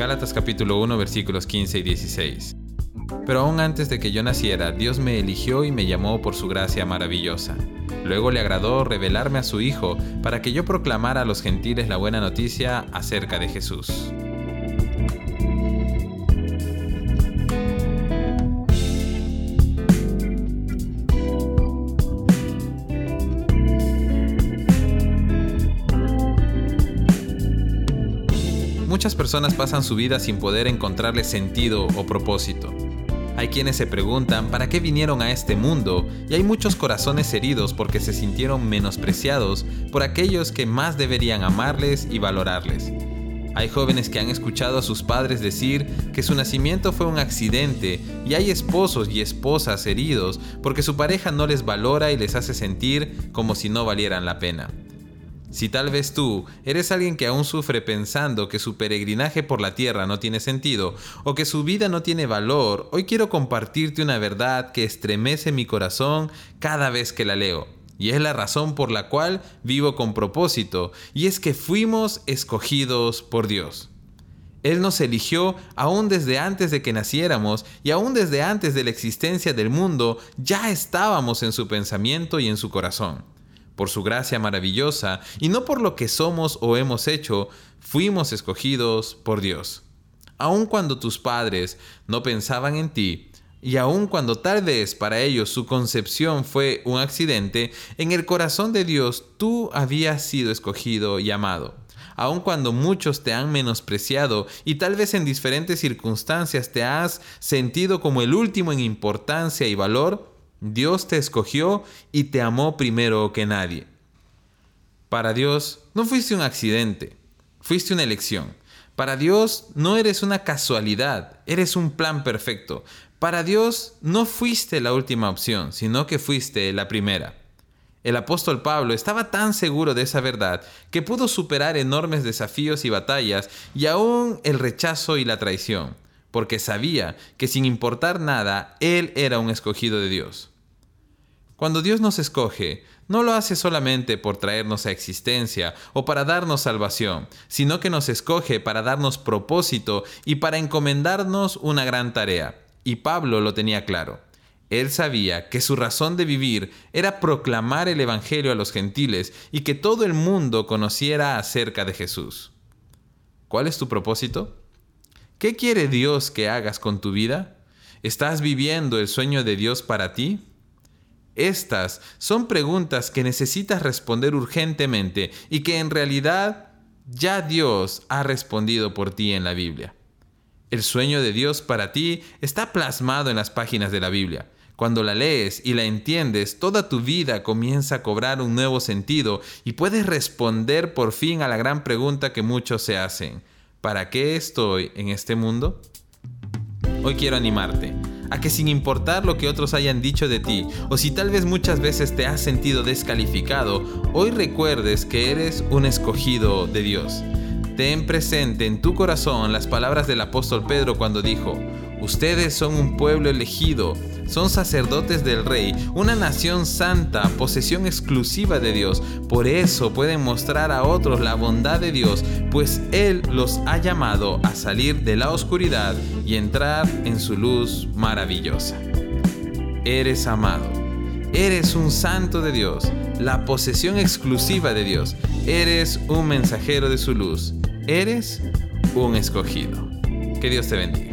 Gálatas capítulo 1 versículos 15 y 16. Pero aún antes de que yo naciera, Dios me eligió y me llamó por su gracia maravillosa. Luego le agradó revelarme a su Hijo para que yo proclamara a los gentiles la buena noticia acerca de Jesús. Muchas personas pasan su vida sin poder encontrarle sentido o propósito. Hay quienes se preguntan para qué vinieron a este mundo y hay muchos corazones heridos porque se sintieron menospreciados por aquellos que más deberían amarles y valorarles. Hay jóvenes que han escuchado a sus padres decir que su nacimiento fue un accidente y hay esposos y esposas heridos porque su pareja no les valora y les hace sentir como si no valieran la pena. Si tal vez tú eres alguien que aún sufre pensando que su peregrinaje por la tierra no tiene sentido o que su vida no tiene valor, hoy quiero compartirte una verdad que estremece mi corazón cada vez que la leo. Y es la razón por la cual vivo con propósito, y es que fuimos escogidos por Dios. Él nos eligió aún desde antes de que naciéramos y aún desde antes de la existencia del mundo, ya estábamos en su pensamiento y en su corazón por su gracia maravillosa, y no por lo que somos o hemos hecho, fuimos escogidos por Dios. Aun cuando tus padres no pensaban en ti, y aun cuando tal vez para ellos su concepción fue un accidente, en el corazón de Dios tú habías sido escogido y amado. Aun cuando muchos te han menospreciado y tal vez en diferentes circunstancias te has sentido como el último en importancia y valor, Dios te escogió y te amó primero que nadie. Para Dios no fuiste un accidente, fuiste una elección. Para Dios no eres una casualidad, eres un plan perfecto. Para Dios no fuiste la última opción, sino que fuiste la primera. El apóstol Pablo estaba tan seguro de esa verdad que pudo superar enormes desafíos y batallas y aún el rechazo y la traición, porque sabía que sin importar nada, él era un escogido de Dios. Cuando Dios nos escoge, no lo hace solamente por traernos a existencia o para darnos salvación, sino que nos escoge para darnos propósito y para encomendarnos una gran tarea. Y Pablo lo tenía claro. Él sabía que su razón de vivir era proclamar el Evangelio a los gentiles y que todo el mundo conociera acerca de Jesús. ¿Cuál es tu propósito? ¿Qué quiere Dios que hagas con tu vida? ¿Estás viviendo el sueño de Dios para ti? Estas son preguntas que necesitas responder urgentemente y que en realidad ya Dios ha respondido por ti en la Biblia. El sueño de Dios para ti está plasmado en las páginas de la Biblia. Cuando la lees y la entiendes, toda tu vida comienza a cobrar un nuevo sentido y puedes responder por fin a la gran pregunta que muchos se hacen. ¿Para qué estoy en este mundo? Hoy quiero animarte a que sin importar lo que otros hayan dicho de ti, o si tal vez muchas veces te has sentido descalificado, hoy recuerdes que eres un escogido de Dios. Ten presente en tu corazón las palabras del apóstol Pedro cuando dijo, ustedes son un pueblo elegido, son sacerdotes del rey, una nación santa, posesión exclusiva de Dios. Por eso pueden mostrar a otros la bondad de Dios, pues Él los ha llamado a salir de la oscuridad y entrar en su luz maravillosa. Eres amado. Eres un santo de Dios, la posesión exclusiva de Dios. Eres un mensajero de su luz. Eres un escogido. Que Dios te bendiga.